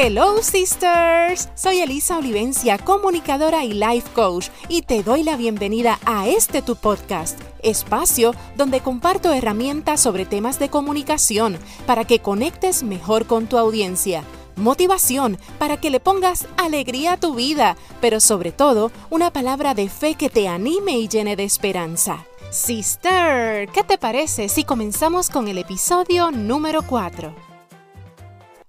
Hello sisters, soy Elisa Olivencia, comunicadora y life coach, y te doy la bienvenida a este tu podcast, espacio donde comparto herramientas sobre temas de comunicación para que conectes mejor con tu audiencia motivación para que le pongas alegría a tu vida, pero sobre todo una palabra de fe que te anime y llene de esperanza. Sister, ¿qué te parece si comenzamos con el episodio número 4?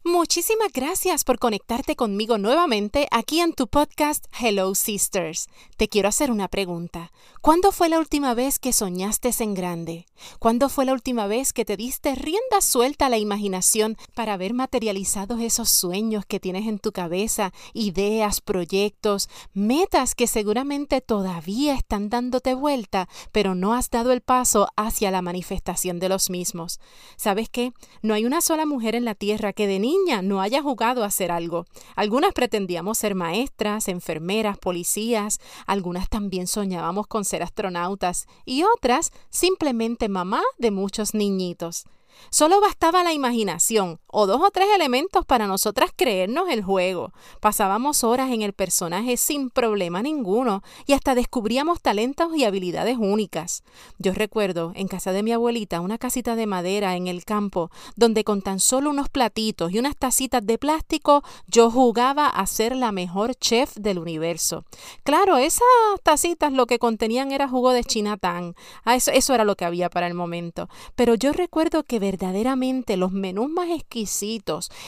Muchísimas gracias por conectarte conmigo nuevamente aquí en tu podcast Hello Sisters. Te quiero hacer una pregunta. ¿Cuándo fue la última vez que soñaste en grande? ¿Cuándo fue la última vez que te diste rienda suelta a la imaginación para ver materializados esos sueños que tienes en tu cabeza, ideas, proyectos, metas que seguramente todavía están dándote vuelta, pero no has dado el paso hacia la manifestación de los mismos? ¿Sabes qué? No hay una sola mujer en la tierra que de niña no haya jugado a hacer algo. Algunas pretendíamos ser maestras, enfermeras, policías, algunas también soñábamos con ser astronautas y otras simplemente mamá de muchos niñitos. Solo bastaba la imaginación o dos o tres elementos para nosotras creernos el juego. Pasábamos horas en el personaje sin problema ninguno y hasta descubríamos talentos y habilidades únicas. Yo recuerdo en casa de mi abuelita una casita de madera en el campo donde con tan solo unos platitos y unas tacitas de plástico yo jugaba a ser la mejor chef del universo. Claro, esas tacitas lo que contenían era jugo de chinatán. Ah, eso, eso era lo que había para el momento. Pero yo recuerdo que verdaderamente los menús más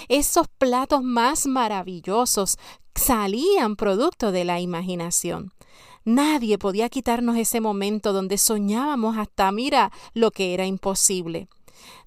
esos platos más maravillosos, salían producto de la imaginación. Nadie podía quitarnos ese momento donde soñábamos hasta, mira, lo que era imposible.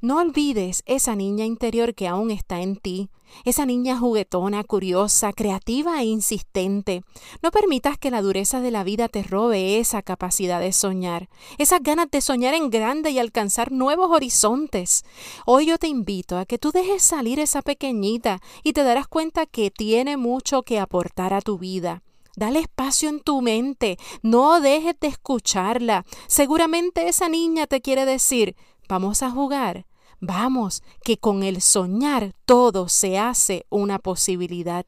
No olvides esa niña interior que aún está en ti, esa niña juguetona, curiosa, creativa e insistente. No permitas que la dureza de la vida te robe esa capacidad de soñar, esas ganas de soñar en grande y alcanzar nuevos horizontes. Hoy yo te invito a que tú dejes salir esa pequeñita y te darás cuenta que tiene mucho que aportar a tu vida. Dale espacio en tu mente, no dejes de escucharla. Seguramente esa niña te quiere decir, vamos a jugar. Vamos, que con el soñar todo se hace una posibilidad.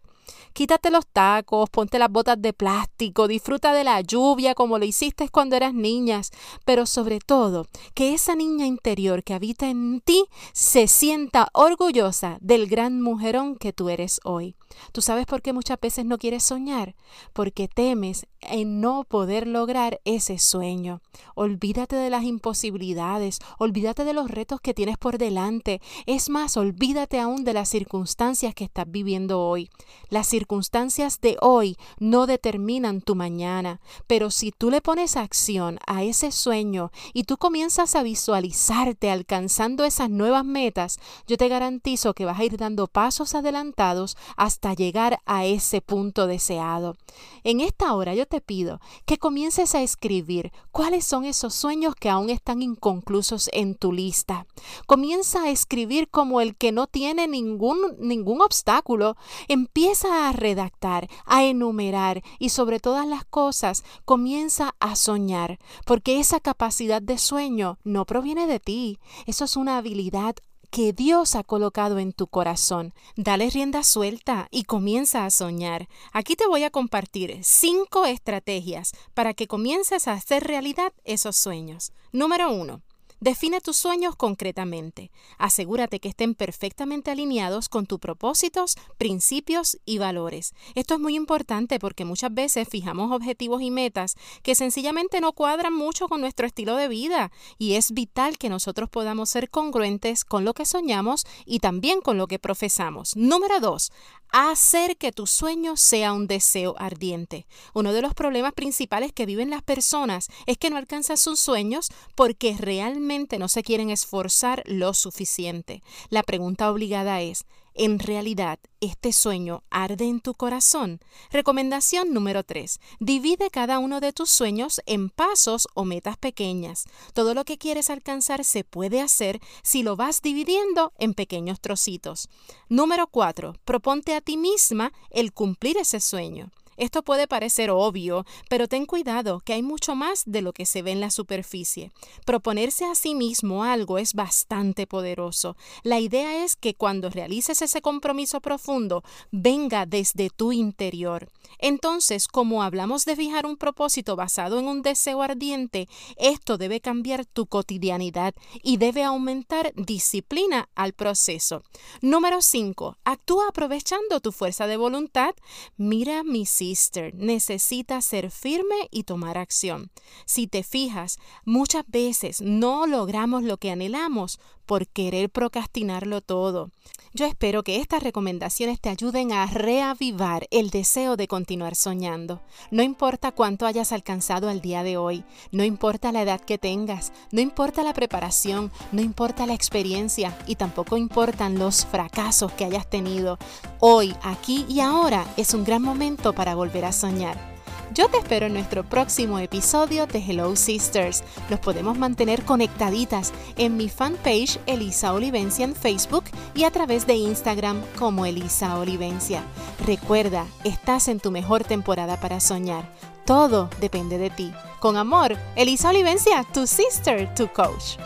Quítate los tacos, ponte las botas de plástico, disfruta de la lluvia como lo hiciste cuando eras niñas, pero sobre todo que esa niña interior que habita en ti se sienta orgullosa del gran mujerón que tú eres hoy. ¿Tú sabes por qué muchas veces no quieres soñar? Porque temes en no poder lograr ese sueño. Olvídate de las imposibilidades, olvídate de los retos que tienes por delante. Es más, olvídate aún de las circunstancias que estás viviendo hoy. Las circunstancias de hoy no determinan tu mañana, pero si tú le pones acción a ese sueño y tú comienzas a visualizarte alcanzando esas nuevas metas, yo te garantizo que vas a ir dando pasos adelantados hasta llegar a ese punto deseado. En esta hora yo te pido que comiences a escribir cuáles son esos sueños que aún están inconclusos en tu lista. Comienza a escribir como el que no tiene ningún, ningún obstáculo. Empieza a redactar, a enumerar y sobre todas las cosas comienza a soñar, porque esa capacidad de sueño no proviene de ti. Eso es una habilidad que Dios ha colocado en tu corazón. Dale rienda suelta y comienza a soñar. Aquí te voy a compartir cinco estrategias para que comiences a hacer realidad esos sueños. Número uno. Define tus sueños concretamente. Asegúrate que estén perfectamente alineados con tus propósitos, principios y valores. Esto es muy importante porque muchas veces fijamos objetivos y metas que sencillamente no cuadran mucho con nuestro estilo de vida y es vital que nosotros podamos ser congruentes con lo que soñamos y también con lo que profesamos. Número dos, hacer que tu sueño sea un deseo ardiente. Uno de los problemas principales que viven las personas es que no alcanzan sus sueños porque realmente no se quieren esforzar lo suficiente. La pregunta obligada es, ¿En realidad este sueño arde en tu corazón? Recomendación número 3. Divide cada uno de tus sueños en pasos o metas pequeñas. Todo lo que quieres alcanzar se puede hacer si lo vas dividiendo en pequeños trocitos. Número 4. Proponte a ti misma el cumplir ese sueño. Esto puede parecer obvio, pero ten cuidado que hay mucho más de lo que se ve en la superficie. Proponerse a sí mismo algo es bastante poderoso. La idea es que cuando realices ese compromiso profundo, venga desde tu interior. Entonces, como hablamos de fijar un propósito basado en un deseo ardiente, esto debe cambiar tu cotidianidad y debe aumentar disciplina al proceso. Número 5. Actúa aprovechando tu fuerza de voluntad. Mira, mi sister, necesita ser firme y tomar acción. Si te fijas, muchas veces no logramos lo que anhelamos por querer procrastinarlo todo. Yo espero que estas recomendaciones te ayuden a reavivar el deseo de continuar soñando. No importa cuánto hayas alcanzado al día de hoy, no importa la edad que tengas, no importa la preparación, no importa la experiencia y tampoco importan los fracasos que hayas tenido. Hoy, aquí y ahora es un gran momento para volver a soñar. Yo te espero en nuestro próximo episodio de Hello Sisters. Nos podemos mantener conectaditas en mi fanpage Elisa Olivencia en Facebook y a través de Instagram como Elisa Olivencia. Recuerda, estás en tu mejor temporada para soñar. Todo depende de ti. Con amor, Elisa Olivencia, tu sister, tu coach.